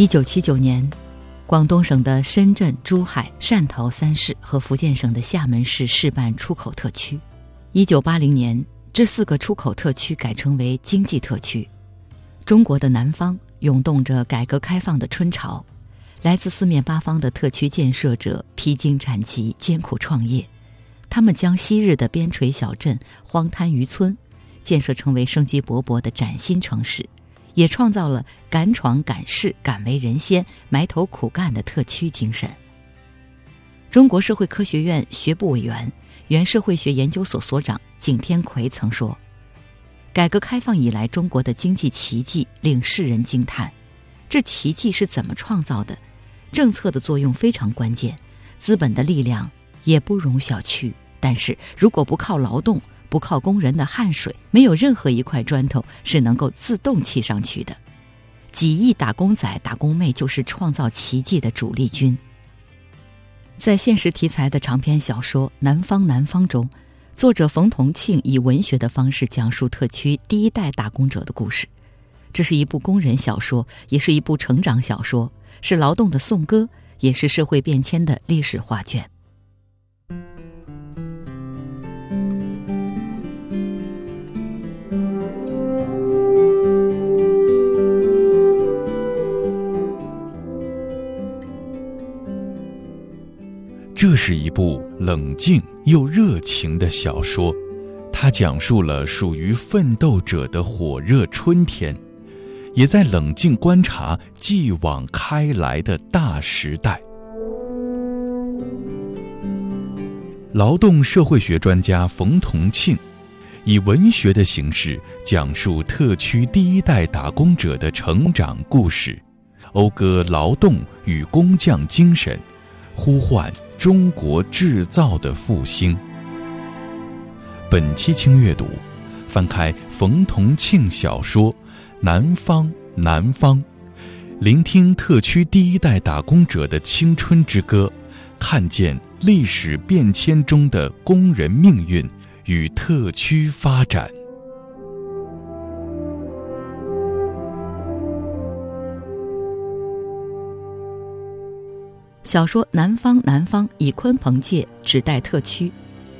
一九七九年，广东省的深圳、珠海、汕头三市和福建省的厦门市试办出口特区。一九八零年，这四个出口特区改称为经济特区。中国的南方涌动着改革开放的春潮，来自四面八方的特区建设者披荆斩棘、艰苦创业，他们将昔日的边陲小镇、荒滩渔村，建设成为生机勃勃的崭新城市。也创造了敢闯敢试敢为人先埋头苦干的特区精神。中国社会科学院学部委员、原社会学研究所所长景天奎曾说：“改革开放以来，中国的经济奇迹令世人惊叹。这奇迹是怎么创造的？政策的作用非常关键，资本的力量也不容小觑。但是如果不靠劳动，不靠工人的汗水，没有任何一块砖头是能够自动砌上去的。几亿打工仔、打工妹就是创造奇迹的主力军。在现实题材的长篇小说《南方南方》中，作者冯同庆以文学的方式讲述特区第一代打工者的故事。这是一部工人小说，也是一部成长小说，是劳动的颂歌，也是社会变迁的历史画卷。是一部冷静又热情的小说，它讲述了属于奋斗者的火热春天，也在冷静观察继往开来的大时代。劳动社会学专家冯同庆，以文学的形式讲述特区第一代打工者的成长故事，讴歌劳动与工匠精神，呼唤。中国制造的复兴。本期轻阅读，翻开冯同庆小说《南方南方》，聆听特区第一代打工者的青春之歌，看见历史变迁中的工人命运与特区发展。小说《南方南方》以鲲鹏界指代特区，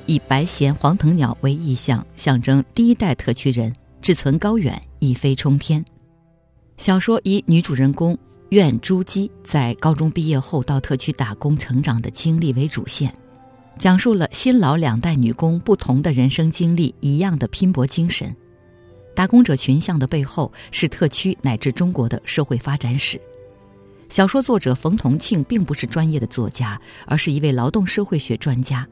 以白衔黄藤鸟为意象，象征第一代特区人志存高远、一飞冲天。小说以女主人公苑珠姬在高中毕业后到特区打工成长的经历为主线，讲述了新老两代女工不同的人生经历，一样的拼搏精神。打工者群像的背后是特区乃至中国的社会发展史。小说作者冯同庆并不是专业的作家，而是一位劳动社会学专家，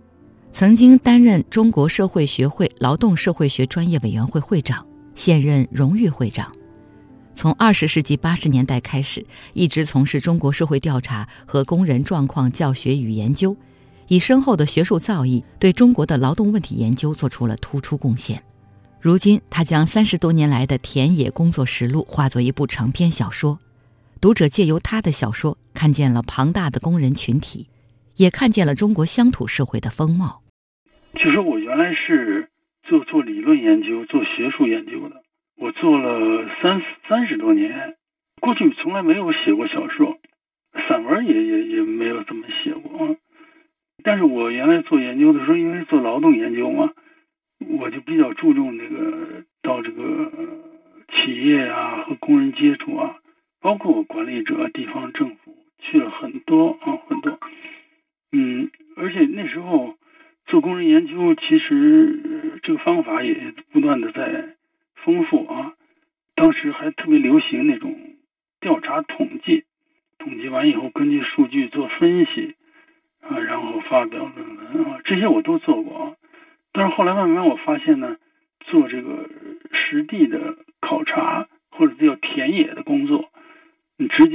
曾经担任中国社会学会劳动社会学专业委员会会长，现任荣誉会长。从二十世纪八十年代开始，一直从事中国社会调查和工人状况教学与研究，以深厚的学术造诣，对中国的劳动问题研究做出了突出贡献。如今，他将三十多年来的田野工作实录化作一部长篇小说。读者借由他的小说，看见了庞大的工人群体，也看见了中国乡土社会的风貌。其实我原来是做做理论研究、做学术研究的，我做了三三十多年，过去从来没有写过小说，散文也也也没有怎么写过。但是我原来做研究的时候，因为做劳动研究嘛，我就比较注重那个到这个企业啊和工人接触啊。包括管理者、地方政府去了很多啊，很多，嗯，而且那时候做工人研究，其实这个方法也不断的在丰富啊。当时还特别流行那种调查统计，统计完以后根据数据做分析啊，然后发表论文啊，这些我都做过啊。但是后来慢慢我发现呢，做这个实地的考察或者叫田野的工作。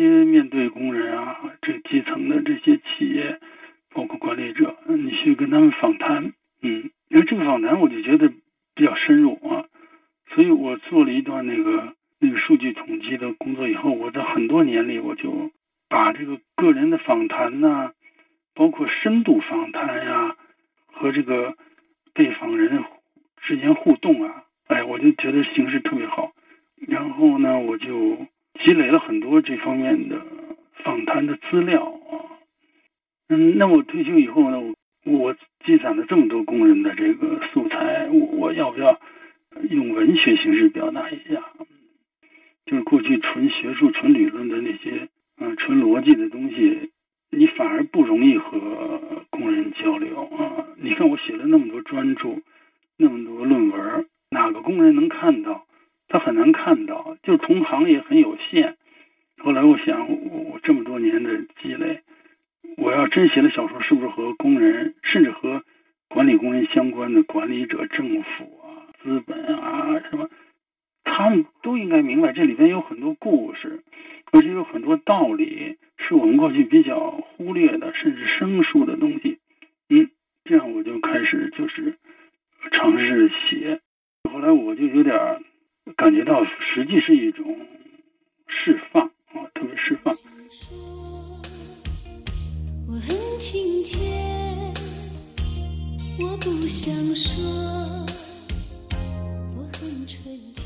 面对工人啊，这基层的这些企业，包括管理者，你去跟他们访谈，我想，我我这么多年的积累，我要真写了小说，是不是和工人，甚至和管理工人相关的管理者、政府啊、资本啊什么？他们都应该明白，这里边有很多故事，而且有很多道理，是我们过去比较忽略的，甚至生疏的东西。嗯，这样我就开始就是尝试写。后来我就有点感觉到，实际是一种释放别释放。我很亲切，我不想说。我很纯洁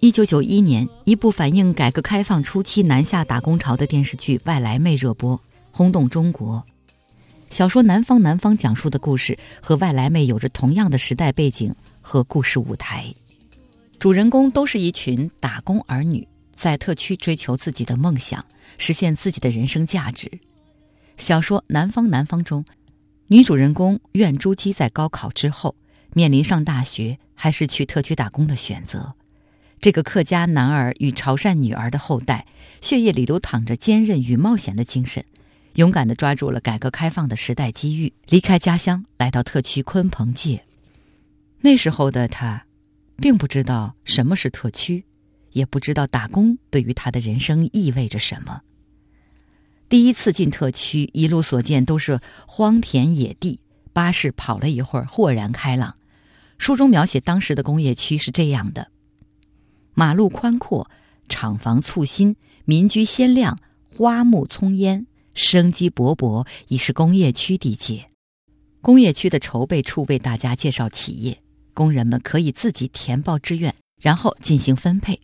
一九九一年，一部反映改革开放初期南下打工潮的电视剧《外来妹》热播，轰动中国。小说《南方南方》讲述的故事和《外来妹》有着同样的时代背景和故事舞台，主人公都是一群打工儿女，在特区追求自己的梦想，实现自己的人生价值。小说《南方南方》中，女主人公苑珠姬在高考之后面临上大学还是去特区打工的选择。这个客家男儿与潮汕女儿的后代，血液里流淌着坚韧与冒险的精神，勇敢地抓住了改革开放的时代机遇，离开家乡来到特区鲲鹏界。那时候的他，并不知道什么是特区，也不知道打工对于他的人生意味着什么。第一次进特区，一路所见都是荒田野地，巴士跑了一会儿，豁然开朗。书中描写当时的工业区是这样的。马路宽阔，厂房簇新，民居鲜亮，花木葱烟，生机勃勃，已是工业区地界。工业区的筹备处为大家介绍企业，工人们可以自己填报志愿，然后进行分配。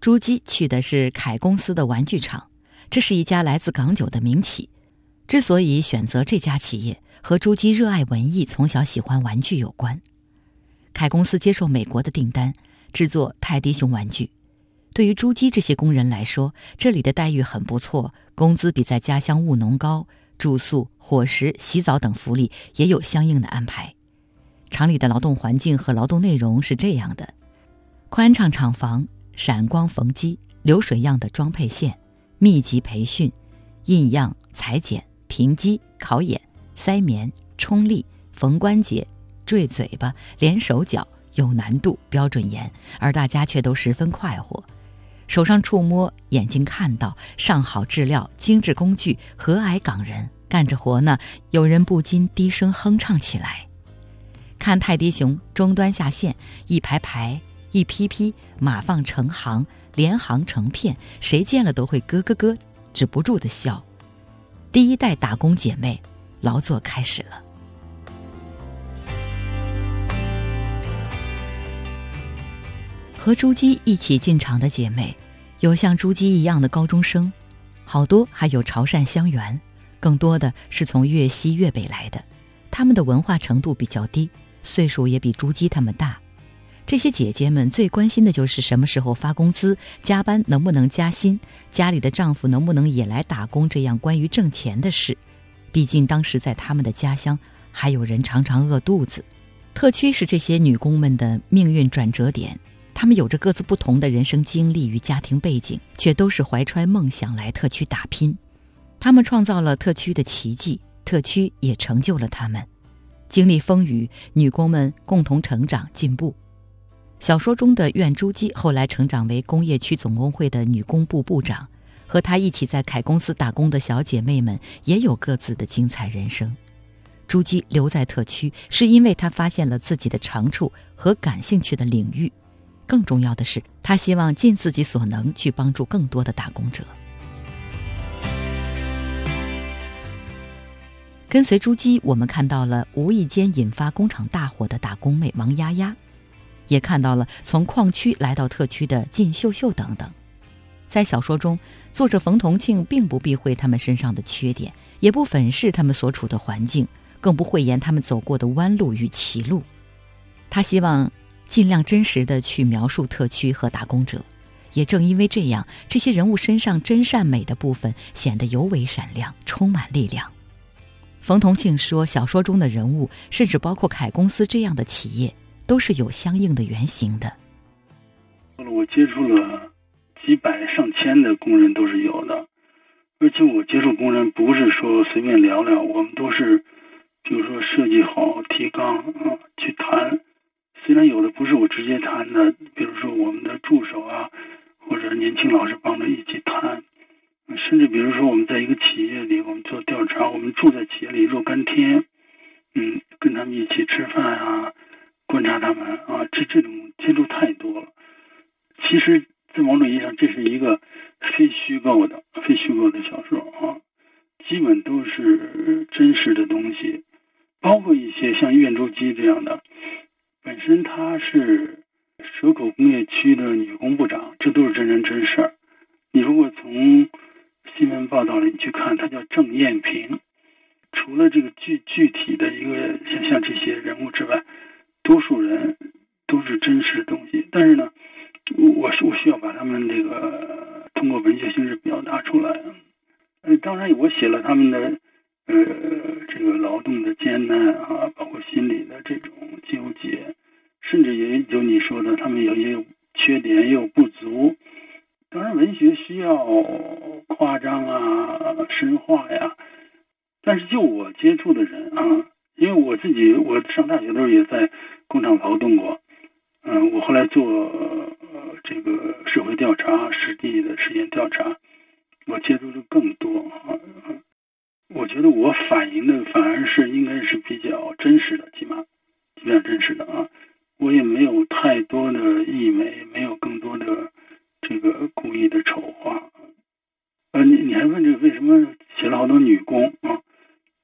朱基去的是凯公司的玩具厂，这是一家来自港九的民企。之所以选择这家企业，和朱基热爱文艺、从小喜欢玩具有关。凯公司接受美国的订单。制作泰迪熊玩具，对于朱基这些工人来说，这里的待遇很不错，工资比在家乡务农高，住宿、伙食、洗澡等福利也有相应的安排。厂里的劳动环境和劳动内容是这样的：宽敞厂房、闪光缝机、流水样的装配线、密集培训、印样、裁剪、平机、烤眼、塞棉、冲力、缝关节、坠嘴巴、连手脚。有难度，标准严，而大家却都十分快活，手上触摸，眼睛看到，上好质料，精致工具，和蔼港人，干着活呢，有人不禁低声哼唱起来。看泰迪熊终端下线，一排排，一批批，码放成行，连行成片，谁见了都会咯咯咯，止不住的笑。第一代打工姐妹，劳作开始了。和朱姬一起进厂的姐妹，有像朱姬一样的高中生，好多还有潮汕乡员，更多的是从粤西粤北来的。他们的文化程度比较低，岁数也比朱姬他们大。这些姐姐们最关心的就是什么时候发工资、加班能不能加薪、家里的丈夫能不能也来打工这样关于挣钱的事。毕竟当时在他们的家乡，还有人常常饿肚子。特区是这些女工们的命运转折点。她们有着各自不同的人生经历与家庭背景，却都是怀揣梦想来特区打拼。她们创造了特区的奇迹，特区也成就了她们。经历风雨，女工们共同成长进步。小说中的苑珠姬后来成长为工业区总工会的女工部部长，和她一起在凯公司打工的小姐妹们也有各自的精彩人生。珠姬留在特区，是因为她发现了自己的长处和感兴趣的领域。更重要的是，她希望尽自己所能去帮助更多的打工者。跟随朱姬，我们看到了无意间引发工厂大火的打工妹王丫丫，也看到了从矿区来到特区的靳秀秀等等。在小说中，作者冯同庆并不避讳他们身上的缺点，也不粉饰他们所处的环境，更不讳言他们走过的弯路与歧路。他希望尽量真实的去描述特区和打工者，也正因为这样，这些人物身上真善美的部分显得尤为闪亮，充满力量。冯同庆说，小说中的人物，甚至包括凯公司这样的企业，都是有相应的原型的。我接触了。几百上千的工人都是有的，而且我接触工人不是说随便聊聊，我们都是，比如说设计好提纲啊去谈。虽然有的不是我直接谈的，比如说我们的助手啊，或者年轻老师帮着一起谈，甚至比如说我们在一个企业里，我们做调查，我们住在企业里若干天，嗯，跟他们一起吃饭啊，观察他们啊，这这种接触太多了。其实。在某种意义上，这是一个非虚构的、非虚构的小说啊，基本都是真实的东西，包括一些像苑珠姬这样的，本身她是蛇口工业区的女工部长，这都是真人真事儿。你如果从新闻报道里去看，她叫郑艳萍。除了这个具具体的一个像像这些人物之外，多数人都是真实的东西，但是呢。我我需要把他们这个通过文学形式表达出来。呃，当然我写了他们的呃这个劳动的艰难啊，包括心理的这种纠结，甚至也有你说的他们有也有缺点也有不足。当然文学需要夸张啊、神话呀，但是就我接触的人啊，因为我自己我上大学的时候也在工厂劳动过。嗯，我后来做呃这个社会调查、实地的实验调查，我接触的更多啊。我觉得我反映的反而是应该是比较真实的，起码比较真实的啊。我也没有太多的溢美，没有更多的这个故意的丑化。呃，你你还问这个为什么写了好多女工啊？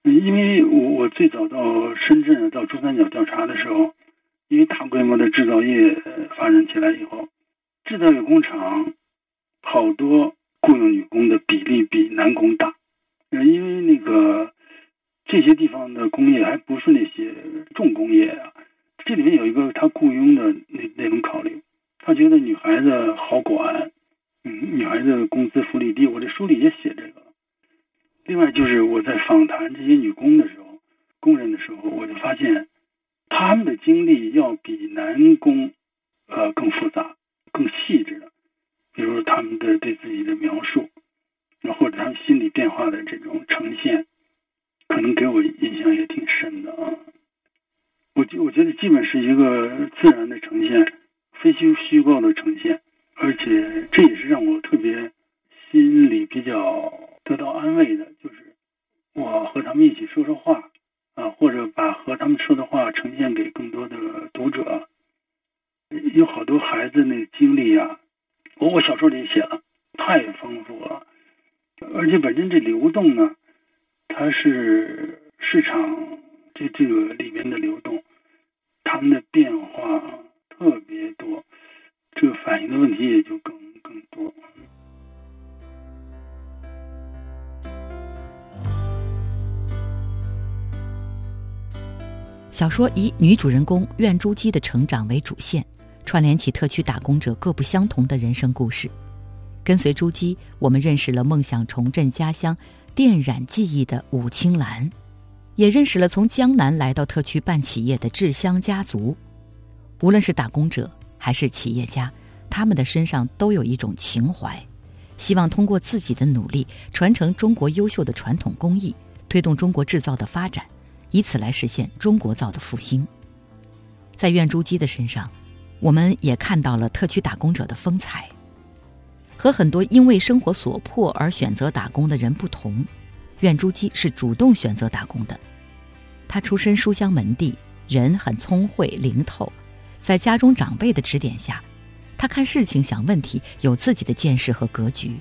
因为我我最早到深圳到珠三角调查的时候。因为大规模的制造业发展起来以后，制造业工厂好多雇佣女工的比例比男工大。呃，因为那个这些地方的工业还不是那些重工业啊，这里面有一个他雇佣的那那种考虑，他觉得女孩子好管，嗯，女孩子工资福利低。我这书里也写这个。另外就是我在访谈这些女工的时候，工人的时候，我就发现。他们的经历要比男工，呃，更复杂、更细致的。比如他们的对自己的描述，或者他们心理变化的这种呈现，可能给我印象也挺深的啊。我觉我觉得基本是一个自然的呈现，非虚虚构的呈现，而且这也是让我特别心里比较得到安慰的，就是我和他们一起说说话。啊，或者把和他们说的话呈现给更多的读者，有好多孩子那经历啊，我我小说里写了，太丰富了，而且本身这流动呢，它是市场这这个里面的流动，他们的变化特别多，这个反映的问题也就更更多。小说以女主人公苑珠姬的成长为主线，串联起特区打工者各不相同的人生故事。跟随珠姬，我们认识了梦想重振家乡、电染技艺的武青兰，也认识了从江南来到特区办企业的志香家族。无论是打工者还是企业家，他们的身上都有一种情怀，希望通过自己的努力传承中国优秀的传统工艺，推动中国制造的发展。以此来实现中国造的复兴。在苑珠姬的身上，我们也看到了特区打工者的风采。和很多因为生活所迫而选择打工的人不同，苑珠姬是主动选择打工的。她出身书香门第，人很聪慧灵透，在家中长辈的指点下，她看事情想问题有自己的见识和格局。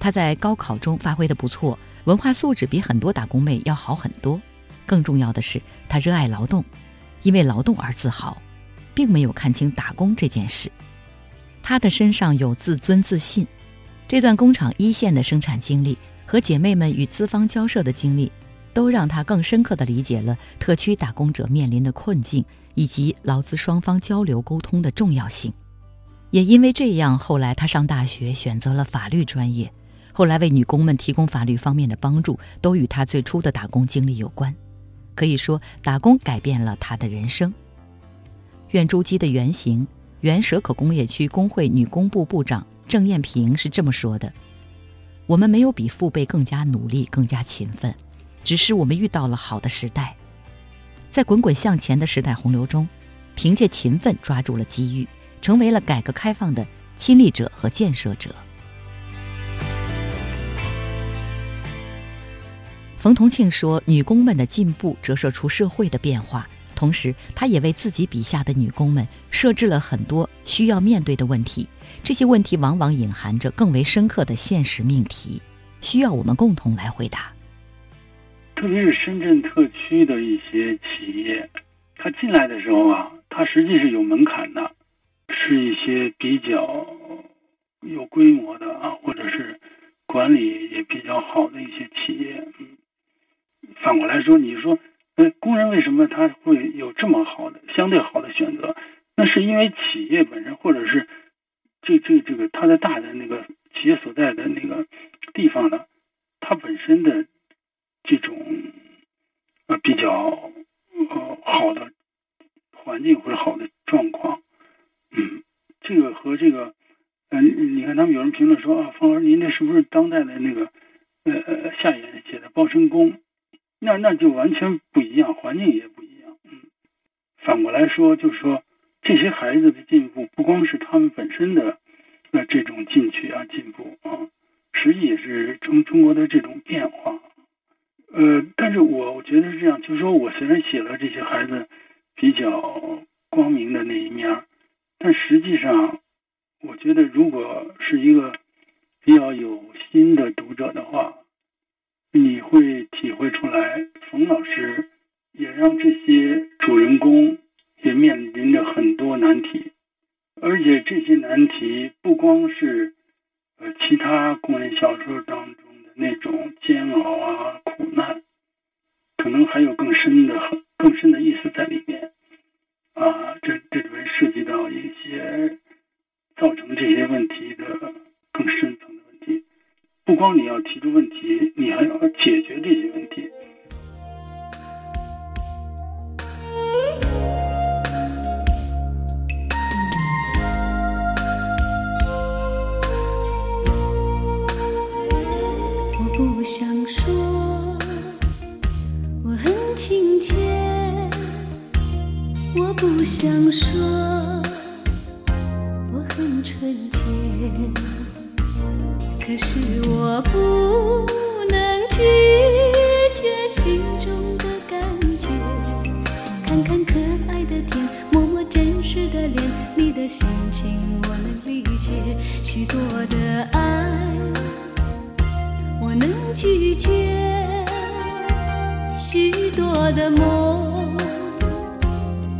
她在高考中发挥的不错，文化素质比很多打工妹要好很多。更重要的是，他热爱劳动，因为劳动而自豪，并没有看清打工这件事。他的身上有自尊自信，这段工厂一线的生产经历和姐妹们与资方交涉的经历，都让她更深刻地理解了特区打工者面临的困境以及劳资双方交流沟通的重要性。也因为这样，后来她上大学选择了法律专业，后来为女工们提供法律方面的帮助，都与她最初的打工经历有关。可以说，打工改变了他的人生。院珠机的原型，原蛇口工业区工会女工部部长郑艳萍是这么说的：“我们没有比父辈更加努力、更加勤奋，只是我们遇到了好的时代，在滚滚向前的时代洪流中，凭借勤奋抓住了机遇，成为了改革开放的亲历者和建设者。”冯同庆说：“女工们的进步折射出社会的变化。”同时，他也为自己笔下的女工们设置了很多需要面对的问题，这些问题往往隐含着更为深刻的现实命题，需要我们共同来回答。特别是深圳特区的一些企业，他进来的时候啊，他实际是有门槛的，是一些比较有规模的啊，或者是管理也比较好的一些企业。反过来说，你说。呃工人为什么他会有这么好的相对好的选择？那是因为企业本身，或者是这这这个他的大的那个企业所在的那个地方呢，它本身的这种呃比较呃好的环境或者好的状况，嗯，这个和这个嗯，你看他们有人评论说啊，方老师您这是不是当代的那个呃夏衍写的包身工？那那就完全不一样，环境也不一样。嗯，反过来说，就是说这些孩子的进步，不光是他们本身的呃这种进取啊进步啊，实际也是中中国的这种变化。呃，但是我我觉得是这样，就是说我虽然写了这些孩子比较光明的那一面，但实际上，我觉得如果是一个比较有心的读者的话。你会体会出来，冯老师也让这些主人公也面临着很多难题，而且这些难题不光是呃其他工人小说当中的那种煎熬啊苦难，可能还有更深的、更深的意思在里面啊。这这里面涉及到一些造成这些问题的更深层。不光你要提出问题，你还要解决这些问题。我不想说我很亲切，我不想说我很纯洁。可是我不能拒绝心中的感觉，看看可爱的天，摸摸真实的脸，你的心情我能理解。许多的爱我能拒绝，许多的梦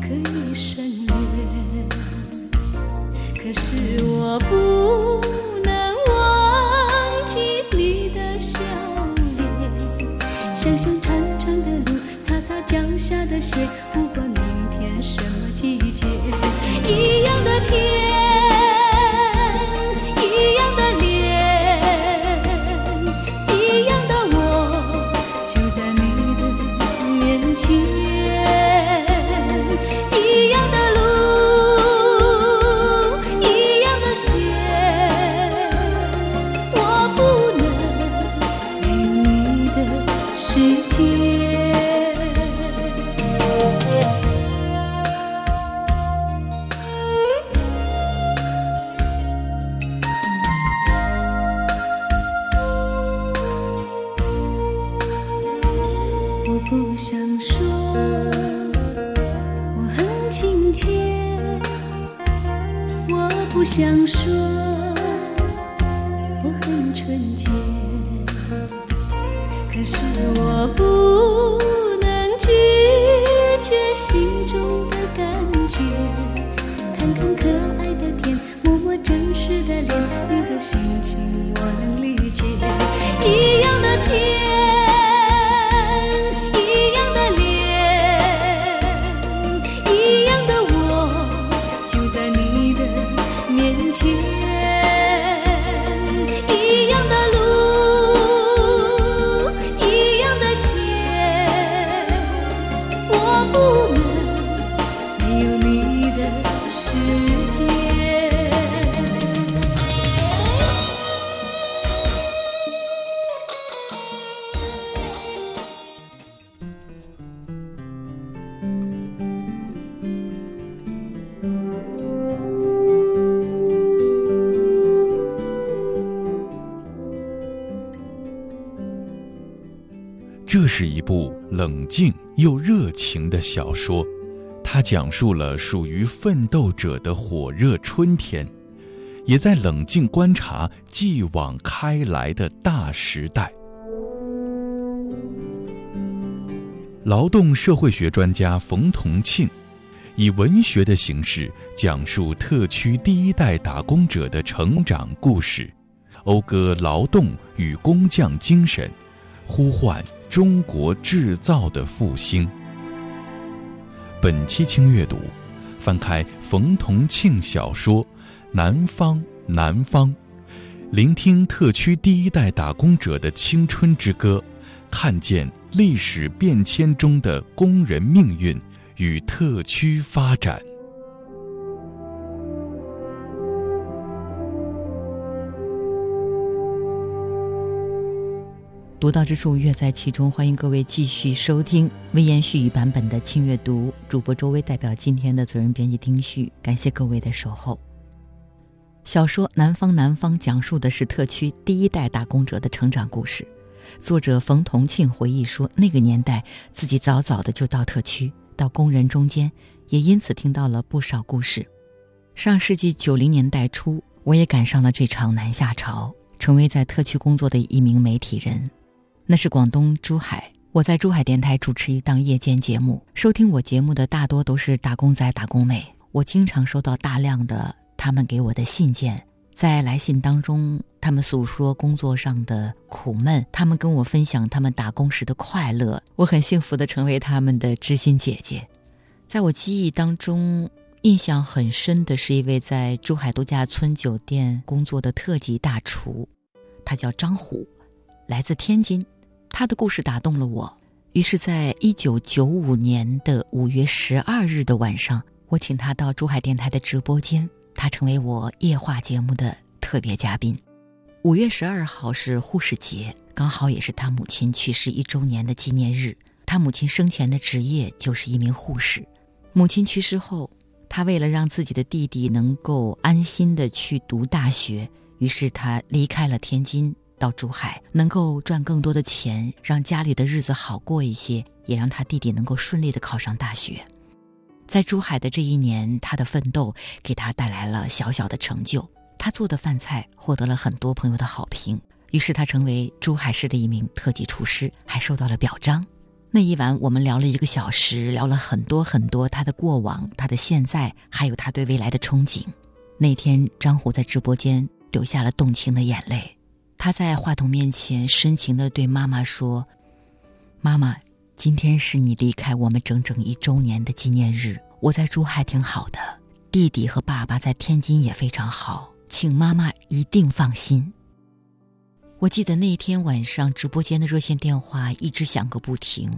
可以省略。可是我不。这些心静又热情的小说，它讲述了属于奋斗者的火热春天，也在冷静观察继往开来的大时代。劳动社会学专家冯同庆，以文学的形式讲述特区第一代打工者的成长故事，讴歌劳动与工匠精神，呼唤。中国制造的复兴。本期轻阅读，翻开冯同庆小说《南方南方》，聆听特区第一代打工者的青春之歌，看见历史变迁中的工人命运与特区发展。独到之处，乐在其中。欢迎各位继续收听微言絮语版本的轻阅读。主播周薇代表今天的责任编辑丁旭，感谢各位的守候。小说《南方南方》讲述的是特区第一代打工者的成长故事。作者冯同庆回忆说，那个年代自己早早的就到特区，到工人中间，也因此听到了不少故事。上世纪九零年代初，我也赶上了这场南下潮，成为在特区工作的一名媒体人。那是广东珠海，我在珠海电台主持一档夜间节目，收听我节目的大多都是打工仔、打工妹。我经常收到大量的他们给我的信件，在来信当中，他们诉说工作上的苦闷，他们跟我分享他们打工时的快乐。我很幸福的成为他们的知心姐姐。在我记忆当中，印象很深的是一位在珠海度假村酒店工作的特级大厨，他叫张虎，来自天津。他的故事打动了我，于是，在一九九五年的五月十二日的晚上，我请他到珠海电台的直播间，他成为我夜话节目的特别嘉宾。五月十二号是护士节，刚好也是他母亲去世一周年的纪念日。他母亲生前的职业就是一名护士。母亲去世后，他为了让自己的弟弟能够安心的去读大学，于是他离开了天津。到珠海能够赚更多的钱，让家里的日子好过一些，也让他弟弟能够顺利的考上大学。在珠海的这一年，他的奋斗给他带来了小小的成就。他做的饭菜获得了很多朋友的好评，于是他成为珠海市的一名特级厨师，还受到了表彰。那一晚，我们聊了一个小时，聊了很多很多他的过往、他的现在，还有他对未来的憧憬。那天，张虎在直播间流下了动情的眼泪。他在话筒面前深情地对妈妈说：“妈妈，今天是你离开我们整整一周年的纪念日。我在珠海挺好的，弟弟和爸爸在天津也非常好，请妈妈一定放心。”我记得那天晚上直播间的热线电话一直响个不停，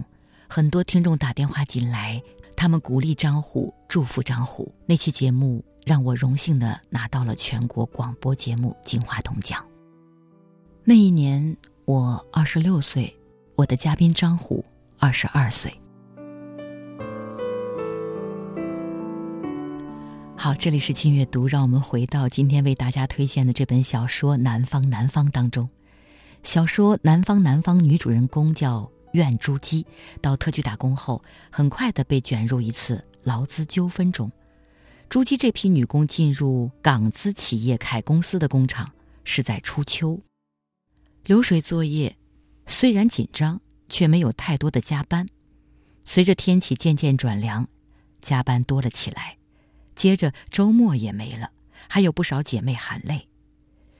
很多听众打电话进来，他们鼓励张虎，祝福张虎。那期节目让我荣幸的拿到了全国广播节目金话筒奖。那一年我二十六岁，我的嘉宾张虎二十二岁。好，这里是轻阅读，让我们回到今天为大家推荐的这本小说《南方南方》当中。小说《南方南方》女主人公叫苑珠姬，到特区打工后，很快的被卷入一次劳资纠纷中。珠姬这批女工进入港资企业凯公司的工厂，是在初秋。流水作业虽然紧张，却没有太多的加班。随着天气渐渐转凉，加班多了起来。接着周末也没了，还有不少姐妹喊累。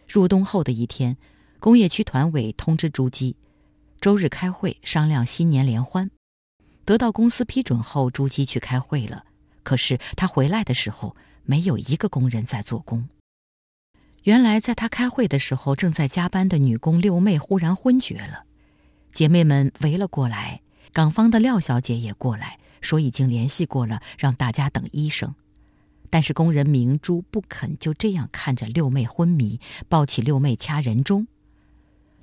入冬后的一天，工业区团委通知朱姬，周日开会商量新年联欢。得到公司批准后，朱姬去开会了。可是她回来的时候，没有一个工人在做工。原来，在他开会的时候，正在加班的女工六妹忽然昏厥了，姐妹们围了过来。港方的廖小姐也过来，说已经联系过了，让大家等医生。但是工人明珠不肯就这样看着六妹昏迷，抱起六妹掐人中。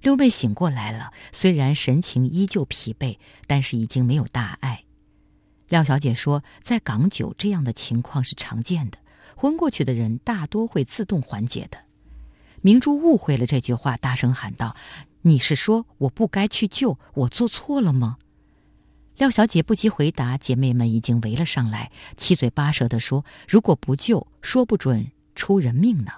六妹醒过来了，虽然神情依旧疲惫，但是已经没有大碍。廖小姐说，在港九这样的情况是常见的，昏过去的人大多会自动缓解的。明珠误会了这句话，大声喊道：“你是说我不该去救，我做错了吗？廖小姐不及回答，姐妹们已经围了上来，七嘴八舌地说：“如果不救，说不准出人命呢。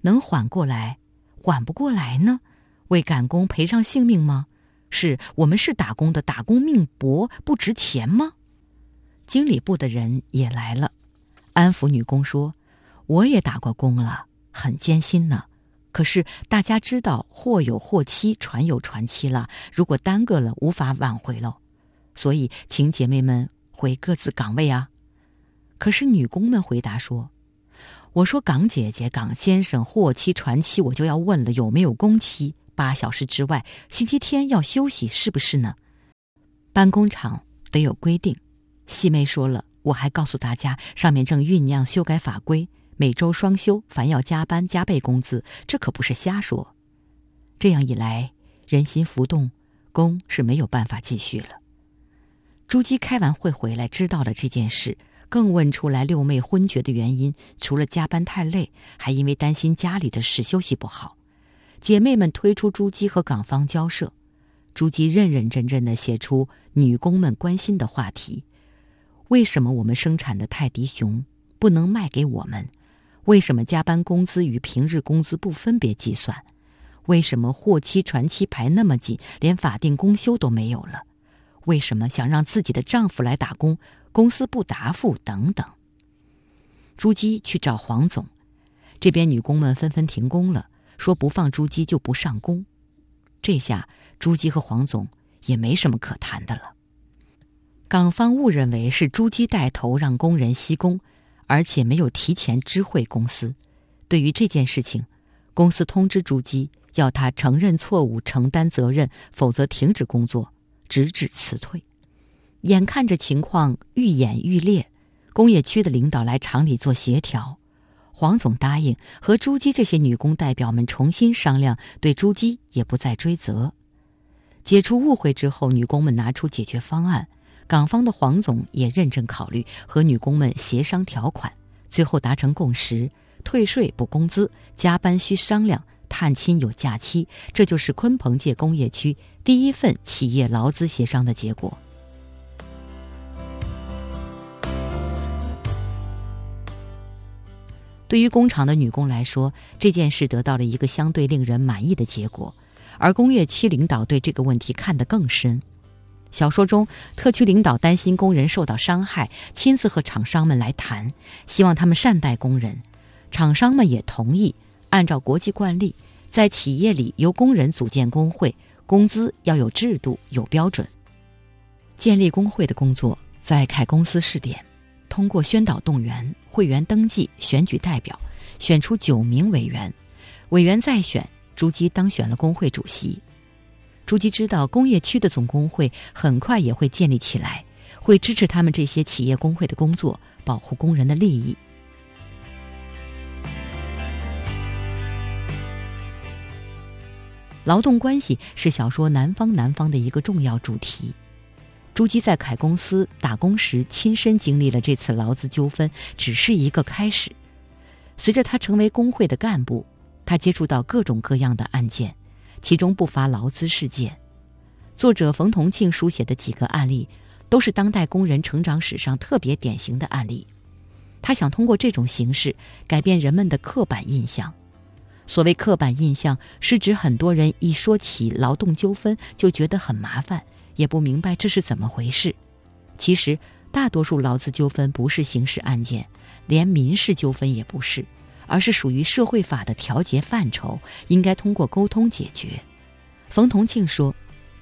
能缓过来，缓不过来呢？为赶工赔上性命吗？是我们是打工的，打工命薄不值钱吗？”经理部的人也来了，安抚女工说：“我也打过工了，很艰辛呢。”可是大家知道，货有货期，船有船期了。如果耽搁了，无法挽回喽。所以，请姐妹们回各自岗位啊。可是女工们回答说：“我说港姐姐、港先生，货期、船期，我就要问了，有没有工期？八小时之外，星期天要休息，是不是呢？搬工厂得有规定。细妹说了，我还告诉大家，上面正酝酿修改法规。”每周双休，凡要加班加倍工资，这可不是瞎说。这样一来，人心浮动，工是没有办法继续了。朱姬开完会回来，知道了这件事，更问出来六妹昏厥的原因。除了加班太累，还因为担心家里的事休息不好。姐妹们推出朱姬和港方交涉，朱姬认认真真的写出女工们关心的话题：为什么我们生产的泰迪熊不能卖给我们？为什么加班工资与平日工资不分别计算？为什么货期船期排那么紧，连法定公休都没有了？为什么想让自己的丈夫来打工，公司不答复？等等。朱姬去找黄总，这边女工们纷纷停工了，说不放朱姬就不上工。这下朱姬和黄总也没什么可谈的了。港方误认为是朱姬带头让工人息工。而且没有提前知会公司，对于这件事情，公司通知朱姬要他承认错误、承担责任，否则停止工作，直至辞退。眼看着情况愈演愈烈，工业区的领导来厂里做协调，黄总答应和朱姬这些女工代表们重新商量，对朱姬也不再追责。解除误会之后，女工们拿出解决方案。港方的黄总也认真考虑，和女工们协商条款，最后达成共识：退税补工资，加班需商量，探亲有假期。这就是鲲鹏界工业区第一份企业劳资协商的结果。对于工厂的女工来说，这件事得到了一个相对令人满意的结果，而工业区领导对这个问题看得更深。小说中，特区领导担心工人受到伤害，亲自和厂商们来谈，希望他们善待工人。厂商们也同意，按照国际惯例，在企业里由工人组建工会，工资要有制度、有标准。建立工会的工作在凯公司试点，通过宣导动员、会员登记、选举代表，选出九名委员，委员再选，朱基当选了工会主席。朱基知道工业区的总工会很快也会建立起来，会支持他们这些企业工会的工作，保护工人的利益。劳动关系是小说《南方南方》的一个重要主题。朱基在凯公司打工时亲身经历了这次劳资纠纷，只是一个开始。随着他成为工会的干部，他接触到各种各样的案件。其中不乏劳资事件，作者冯同庆书写的几个案例，都是当代工人成长史上特别典型的案例。他想通过这种形式改变人们的刻板印象。所谓刻板印象，是指很多人一说起劳动纠纷就觉得很麻烦，也不明白这是怎么回事。其实，大多数劳资纠纷不是刑事案件，连民事纠纷也不是。而是属于社会法的调节范畴，应该通过沟通解决。冯同庆说：“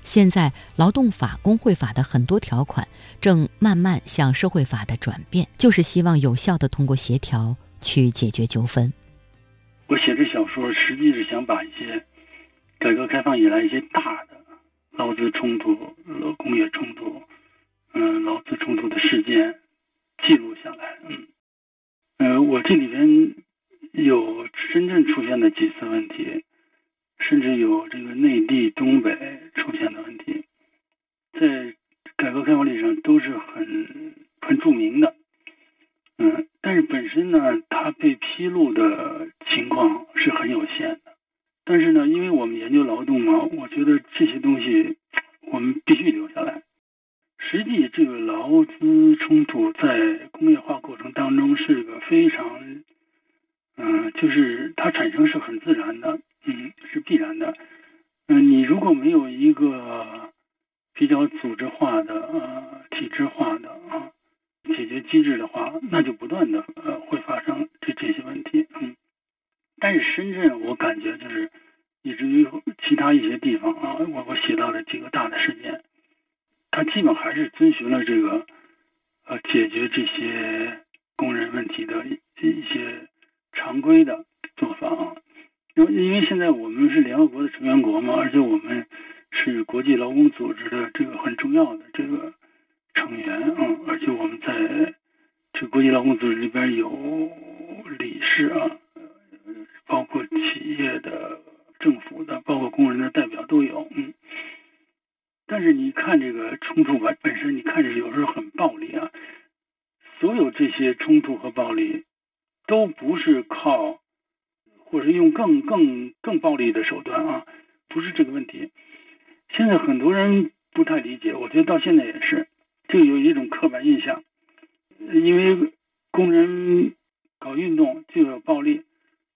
现在劳动法、工会法的很多条款正慢慢向社会法的转变，就是希望有效的通过协调去解决纠纷。”我写这小说，实际是想把一些改革开放以来一些大的劳资冲突、工业冲突、嗯，劳资冲突的事件记录下来。嗯，呃，我这里边。有深圳出现的几次问题，甚至有这个内地东北出现的问题，在改革开放历史上都是很很著名的。嗯，但是本身呢，它被披露的情况是很有限的。但是呢，因为我们研究劳动嘛，我觉得这些东西我们必须留下来。实际这个劳资冲突在工业化过程当中是个非常，嗯，就是它产生是很自然的，嗯，是必然的。嗯，你如果没有一个比较组织化的、呃体制化的啊解决机制的话，那就不断的呃会发生这这些问题。嗯，但是深圳我感觉就是以至于其他一些地方啊，我我写到的几个大的事件。它基本还是遵循了这个，呃，解决这些工人问题的一一些常规的做法啊。因为因为现在我们是联合国的成员国嘛，而且我们是国际劳工组织的这个很重要的这个成员啊，而且我们在这国际劳工组织里边有理事啊，包括企业的、政府的，包括工人的代表都有，嗯。但是你看这个冲突吧，本身你看着有时候很暴力啊。所有这些冲突和暴力，都不是靠，或者用更更更暴力的手段啊，不是这个问题。现在很多人不太理解，我觉得到现在也是，就有一种刻板印象，因为工人搞运动就有暴力，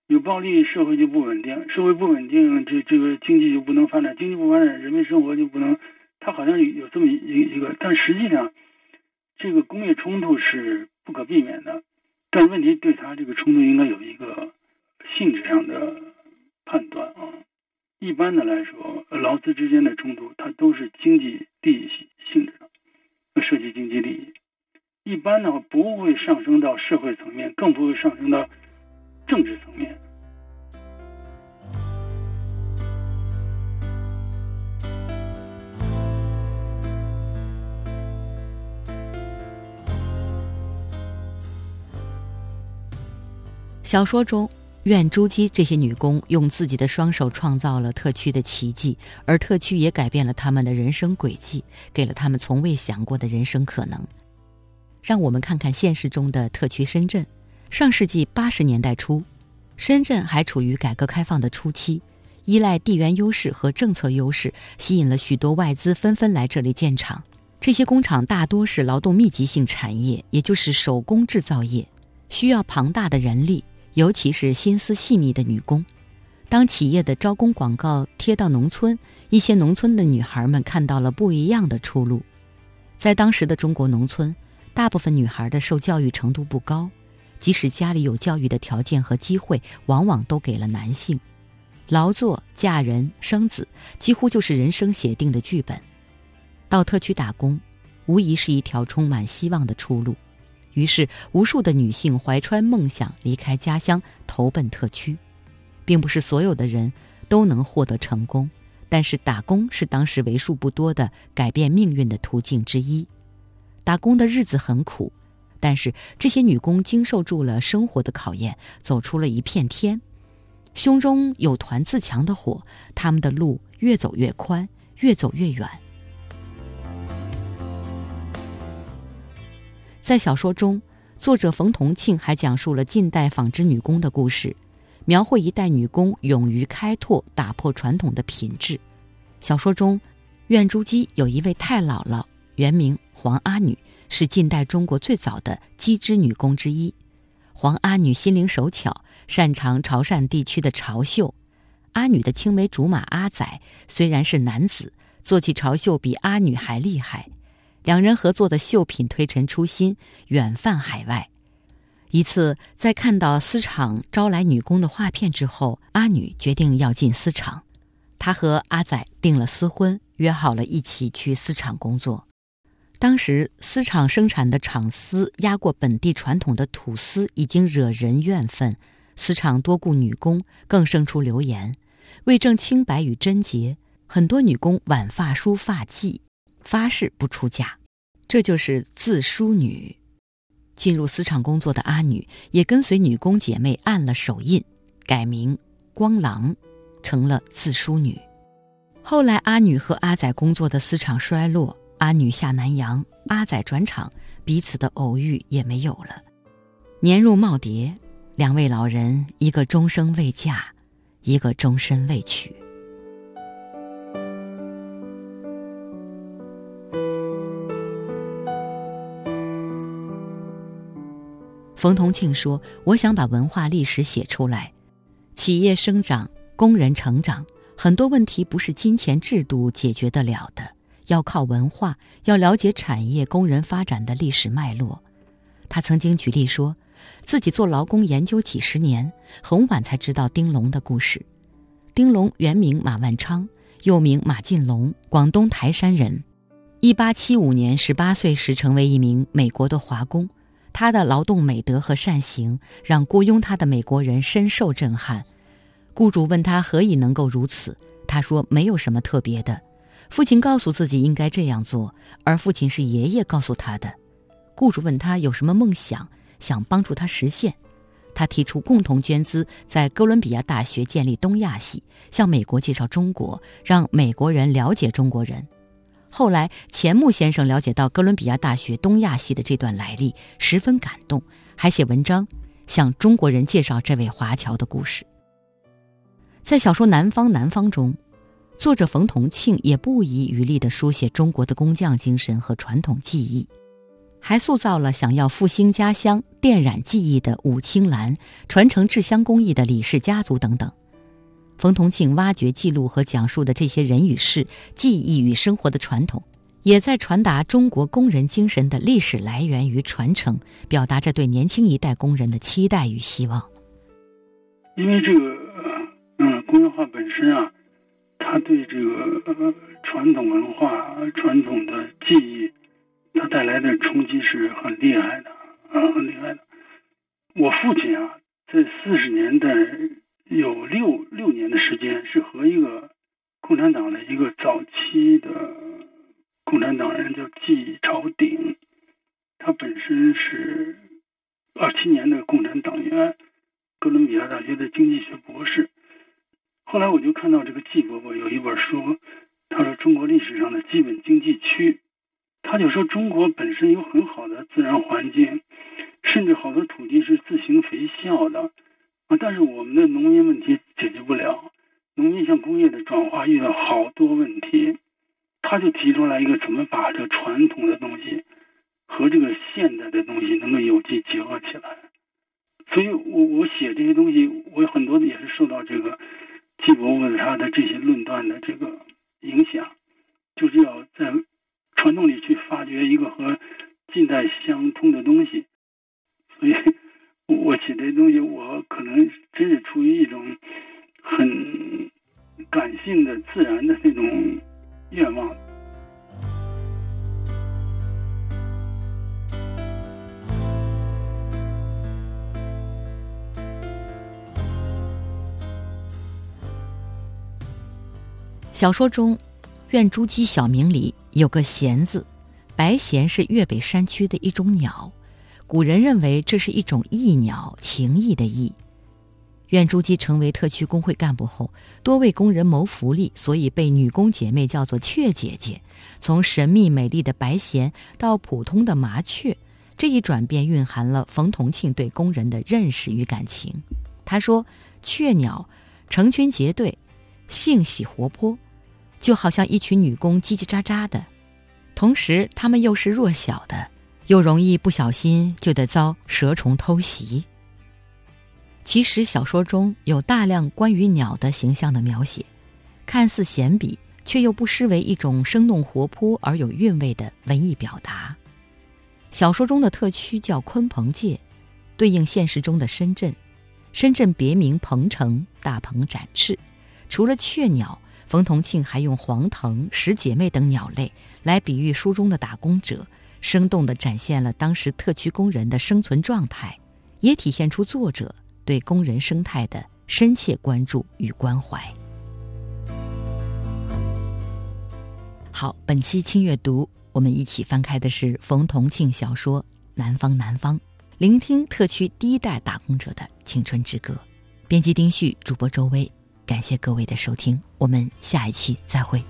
有暴力社会就不稳定，社会不稳定，这这个经济就不能发展，经济不发展，人民生活就不能。它好像有这么一一个，但实际上，这个工业冲突是不可避免的。但问题对他这个冲突应该有一个性质上的判断啊。一般的来说，劳资之间的冲突，它都是经济利益性质的，涉及经济利益。一般的话，不会上升到社会层面，更不会上升到政治层面。小说中，苑珠姬这些女工用自己的双手创造了特区的奇迹，而特区也改变了他们的人生轨迹，给了他们从未想过的人生可能。让我们看看现实中的特区深圳。上世纪八十年代初，深圳还处于改革开放的初期，依赖地缘优势和政策优势，吸引了许多外资纷纷来这里建厂。这些工厂大多是劳动密集性产业，也就是手工制造业，需要庞大的人力。尤其是心思细密的女工，当企业的招工广告贴到农村，一些农村的女孩们看到了不一样的出路。在当时的中国农村，大部分女孩的受教育程度不高，即使家里有教育的条件和机会，往往都给了男性。劳作、嫁人、生子，几乎就是人生写定的剧本。到特区打工，无疑是一条充满希望的出路。于是，无数的女性怀揣梦想离开家乡，投奔特区，并不是所有的人都能获得成功，但是打工是当时为数不多的改变命运的途径之一。打工的日子很苦，但是这些女工经受住了生活的考验，走出了一片天，胸中有团自强的火，她们的路越走越宽，越走越远。在小说中，作者冯同庆还讲述了近代纺织女工的故事，描绘一代女工勇于开拓、打破传统的品质。小说中，苑珠姬有一位太姥姥，原名黄阿女，是近代中国最早的机织女工之一。黄阿女心灵手巧，擅长潮汕地区的潮绣。阿女的青梅竹马阿仔虽然是男子，做起潮绣比阿女还厉害。两人合作的绣品推陈出新，远泛海外。一次，在看到丝厂招来女工的画片之后，阿女决定要进丝厂。她和阿仔订了私婚，约好了一起去丝厂工作。当时，丝厂生产的厂丝压过本地传统的土丝，已经惹人怨愤。丝厂多雇女工，更生出流言。为证清白与贞洁，很多女工挽发梳发髻，发誓不出嫁。这就是自梳女。进入丝厂工作的阿女也跟随女工姐妹按了手印，改名光郎，成了自梳女。后来阿女和阿仔工作的丝厂衰落，阿女下南洋，阿仔转厂，彼此的偶遇也没有了。年入耄耋，两位老人一个终生未嫁，一个终身未娶。冯同庆说：“我想把文化历史写出来，企业生长，工人成长，很多问题不是金钱制度解决得了的，要靠文化，要了解产业、工人发展的历史脉络。”他曾经举例说，自己做劳工研究几十年，很晚才知道丁龙的故事。丁龙原名马万昌，又名马进龙，广东台山人。一八七五年，十八岁时成为一名美国的华工。他的劳动美德和善行，让雇佣他的美国人深受震撼。雇主问他何以能够如此，他说没有什么特别的。父亲告诉自己应该这样做，而父亲是爷爷告诉他的。雇主问他有什么梦想，想帮助他实现。他提出共同捐资，在哥伦比亚大学建立东亚系，向美国介绍中国，让美国人了解中国人。后来，钱穆先生了解到哥伦比亚大学东亚系的这段来历，十分感动，还写文章向中国人介绍这位华侨的故事。在小说《南方南方》中，作者冯同庆也不遗余力地书写中国的工匠精神和传统技艺。还塑造了想要复兴家乡、电染技艺的武青兰，传承制香工艺的李氏家族等等。冯同庆挖掘、记录和讲述的这些人与事、记忆与生活的传统，也在传达中国工人精神的历史来源与传承，表达着对年轻一代工人的期待与希望。因为这个，嗯，工业化本身啊，它对这个传统文化、传统的记忆。它带来的冲击是很厉害的啊，很厉害的。我父亲啊，在四十年代有六六年的时间是和一个共产党的一个早期的共产党人叫季朝鼎，他本身是二七年的共产党员，哥伦比亚大学的经济学博士。后来我就看到这个季伯伯有一本书，他说中国历史上的基本经济区。他就说，中国本身有很好的自然环境，甚至好多土地是自行肥效的啊。但是我们的农民问题解决不了，农民向工业的转化遇到好多问题。他就提出来一个，怎么把这传统的东西和这个现代的东西能够有机结合起来。所以我我写这些东西，我很多的也是受到这个季伯伯他的这些论断的这个影响，就是要在。传统里去发掘一个和近代相通的东西，所以我写这东西，我可能真是出于一种很感性的、自然的那种愿望。小说中，《愿珠姬小名》里。有个闲字，白闲是粤北山区的一种鸟，古人认为这是一种异鸟，情异的异。苑珠姬成为特区工会干部后，多为工人谋福利，所以被女工姐妹叫做雀姐姐。从神秘美丽的白闲到普通的麻雀，这一转变蕴含了冯同庆对工人的认识与感情。他说：“雀鸟成群结队，性喜活泼。”就好像一群女工叽叽喳喳的，同时她们又是弱小的，又容易不小心就得遭蛇虫偷袭。其实小说中有大量关于鸟的形象的描写，看似闲笔，却又不失为一种生动活泼而有韵味的文艺表达。小说中的特区叫鲲鹏界，对应现实中的深圳。深圳别名鹏城，大鹏展翅。除了雀鸟。冯同庆还用黄藤、十姐妹等鸟类来比喻书中的打工者，生动地展现了当时特区工人的生存状态，也体现出作者对工人生态的深切关注与关怀。好，本期轻阅读，我们一起翻开的是冯同庆小说《南方南方》，聆听特区第一代打工者的青春之歌。编辑丁旭，主播周薇。感谢各位的收听，我们下一期再会。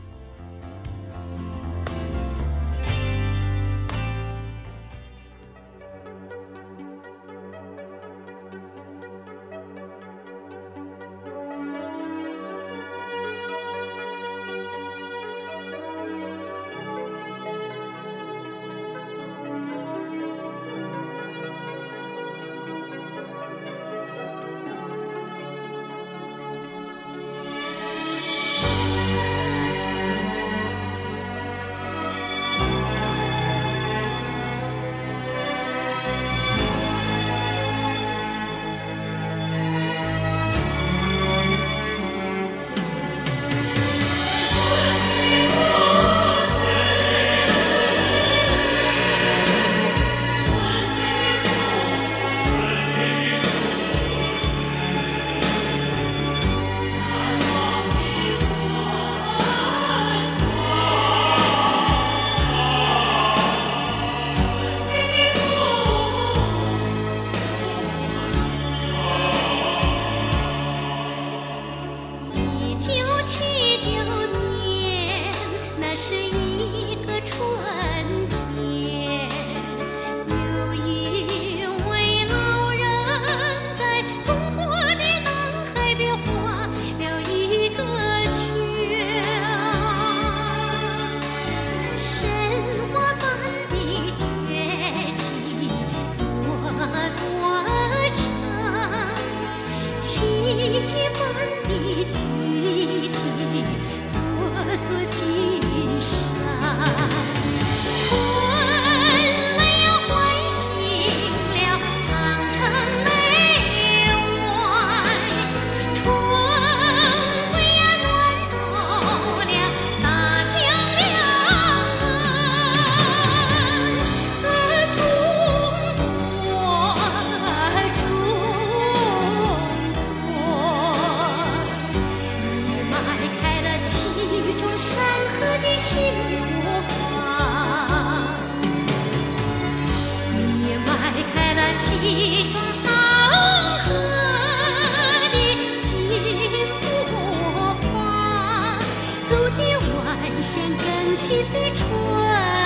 你像更新的春。